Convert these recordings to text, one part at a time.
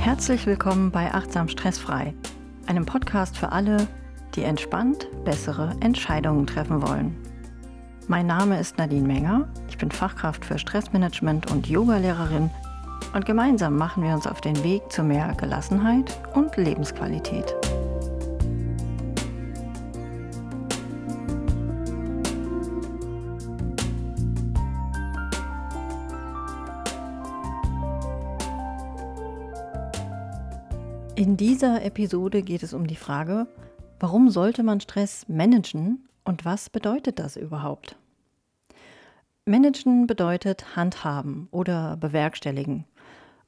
Herzlich willkommen bei Achtsam Stressfrei, einem Podcast für alle, die entspannt bessere Entscheidungen treffen wollen. Mein Name ist Nadine Menger, ich bin Fachkraft für Stressmanagement und Yogalehrerin und gemeinsam machen wir uns auf den Weg zu mehr Gelassenheit und Lebensqualität. In dieser Episode geht es um die Frage, warum sollte man Stress managen und was bedeutet das überhaupt? Managen bedeutet handhaben oder bewerkstelligen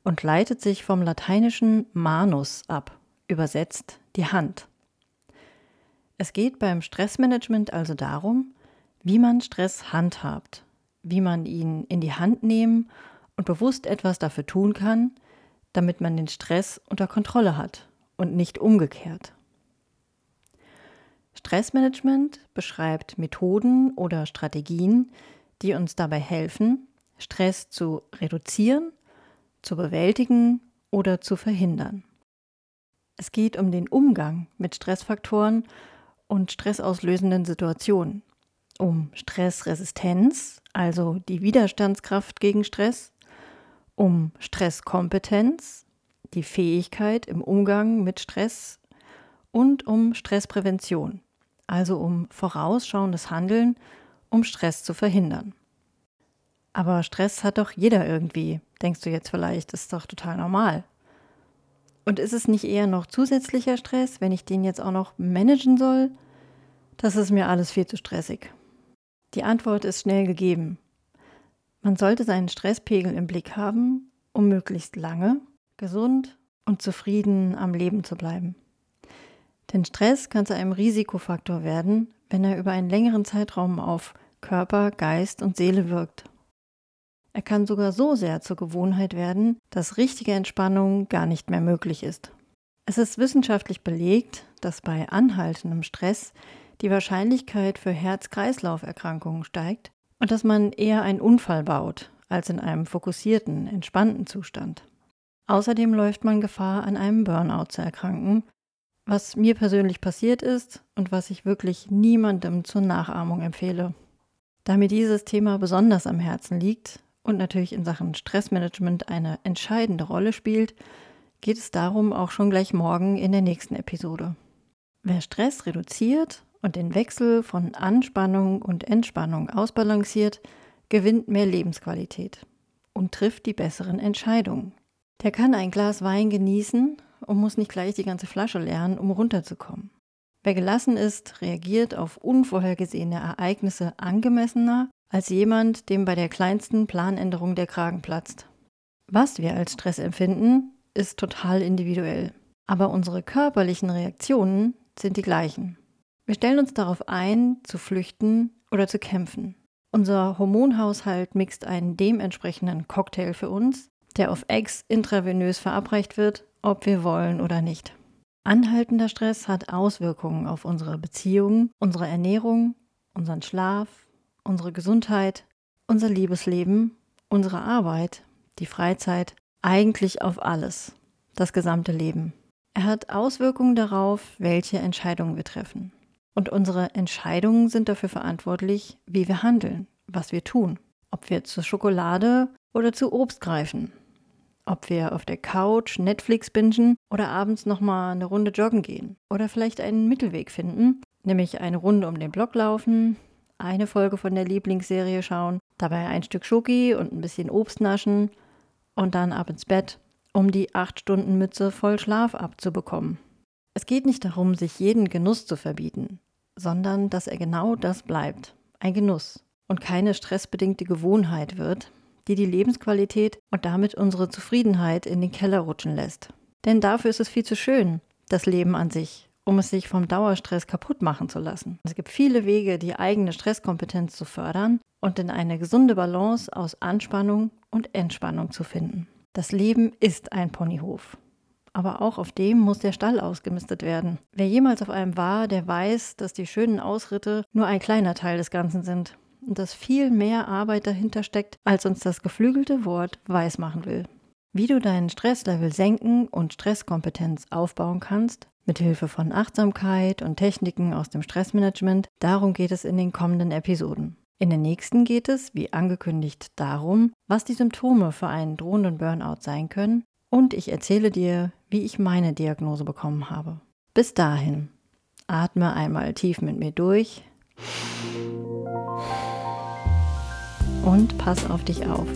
und leitet sich vom lateinischen manus ab, übersetzt die Hand. Es geht beim Stressmanagement also darum, wie man Stress handhabt, wie man ihn in die Hand nehmen und bewusst etwas dafür tun kann, damit man den Stress unter Kontrolle hat und nicht umgekehrt. Stressmanagement beschreibt Methoden oder Strategien, die uns dabei helfen, Stress zu reduzieren, zu bewältigen oder zu verhindern. Es geht um den Umgang mit Stressfaktoren und stressauslösenden Situationen, um Stressresistenz, also die Widerstandskraft gegen Stress, um Stresskompetenz, die Fähigkeit im Umgang mit Stress und um Stressprävention, also um vorausschauendes Handeln, um Stress zu verhindern. Aber Stress hat doch jeder irgendwie, denkst du jetzt vielleicht, ist doch total normal. Und ist es nicht eher noch zusätzlicher Stress, wenn ich den jetzt auch noch managen soll? Das ist mir alles viel zu stressig. Die Antwort ist schnell gegeben. Man sollte seinen Stresspegel im Blick haben, um möglichst lange, gesund und zufrieden am Leben zu bleiben. Denn Stress kann zu einem Risikofaktor werden, wenn er über einen längeren Zeitraum auf Körper, Geist und Seele wirkt. Er kann sogar so sehr zur Gewohnheit werden, dass richtige Entspannung gar nicht mehr möglich ist. Es ist wissenschaftlich belegt, dass bei anhaltendem Stress die Wahrscheinlichkeit für Herz-Kreislauf-Erkrankungen steigt und dass man eher einen Unfall baut als in einem fokussierten, entspannten Zustand. Außerdem läuft man Gefahr, an einem Burnout zu erkranken, was mir persönlich passiert ist und was ich wirklich niemandem zur Nachahmung empfehle. Da mir dieses Thema besonders am Herzen liegt und natürlich in Sachen Stressmanagement eine entscheidende Rolle spielt, geht es darum auch schon gleich morgen in der nächsten Episode. Wer Stress reduziert und den Wechsel von Anspannung und Entspannung ausbalanciert, gewinnt mehr Lebensqualität und trifft die besseren Entscheidungen. Der kann ein Glas Wein genießen und muss nicht gleich die ganze Flasche leeren, um runterzukommen. Wer gelassen ist, reagiert auf unvorhergesehene Ereignisse angemessener als jemand, dem bei der kleinsten Planänderung der Kragen platzt. Was wir als Stress empfinden, ist total individuell. Aber unsere körperlichen Reaktionen sind die gleichen. Wir stellen uns darauf ein, zu flüchten oder zu kämpfen. Unser Hormonhaushalt mixt einen dementsprechenden Cocktail für uns, der auf Eggs intravenös verabreicht wird, ob wir wollen oder nicht. Anhaltender Stress hat Auswirkungen auf unsere Beziehungen, unsere Ernährung, unseren Schlaf, unsere Gesundheit, unser Liebesleben, unsere Arbeit, die Freizeit, eigentlich auf alles, das gesamte Leben. Er hat Auswirkungen darauf, welche Entscheidungen wir treffen. Und unsere Entscheidungen sind dafür verantwortlich, wie wir handeln, was wir tun. Ob wir zur Schokolade oder zu Obst greifen. Ob wir auf der Couch Netflix bingen oder abends nochmal eine Runde joggen gehen. Oder vielleicht einen Mittelweg finden, nämlich eine Runde um den Block laufen, eine Folge von der Lieblingsserie schauen, dabei ein Stück Schoki und ein bisschen Obst naschen und dann ab ins Bett, um die 8 Stunden Mütze voll Schlaf abzubekommen. Es geht nicht darum, sich jeden Genuss zu verbieten, sondern dass er genau das bleibt, ein Genuss und keine stressbedingte Gewohnheit wird, die die Lebensqualität und damit unsere Zufriedenheit in den Keller rutschen lässt. Denn dafür ist es viel zu schön, das Leben an sich, um es sich vom Dauerstress kaputt machen zu lassen. Es gibt viele Wege, die eigene Stresskompetenz zu fördern und in eine gesunde Balance aus Anspannung und Entspannung zu finden. Das Leben ist ein Ponyhof aber auch auf dem muss der Stall ausgemistet werden. Wer jemals auf einem war, der weiß, dass die schönen Ausritte nur ein kleiner Teil des Ganzen sind und dass viel mehr Arbeit dahinter steckt, als uns das geflügelte Wort weismachen will. wie du deinen Stresslevel senken und Stresskompetenz aufbauen kannst, mit Hilfe von Achtsamkeit und Techniken aus dem Stressmanagement. Darum geht es in den kommenden Episoden. In der nächsten geht es, wie angekündigt, darum, was die Symptome für einen drohenden Burnout sein können und ich erzähle dir, wie ich meine Diagnose bekommen habe. Bis dahin, atme einmal tief mit mir durch und pass auf dich auf.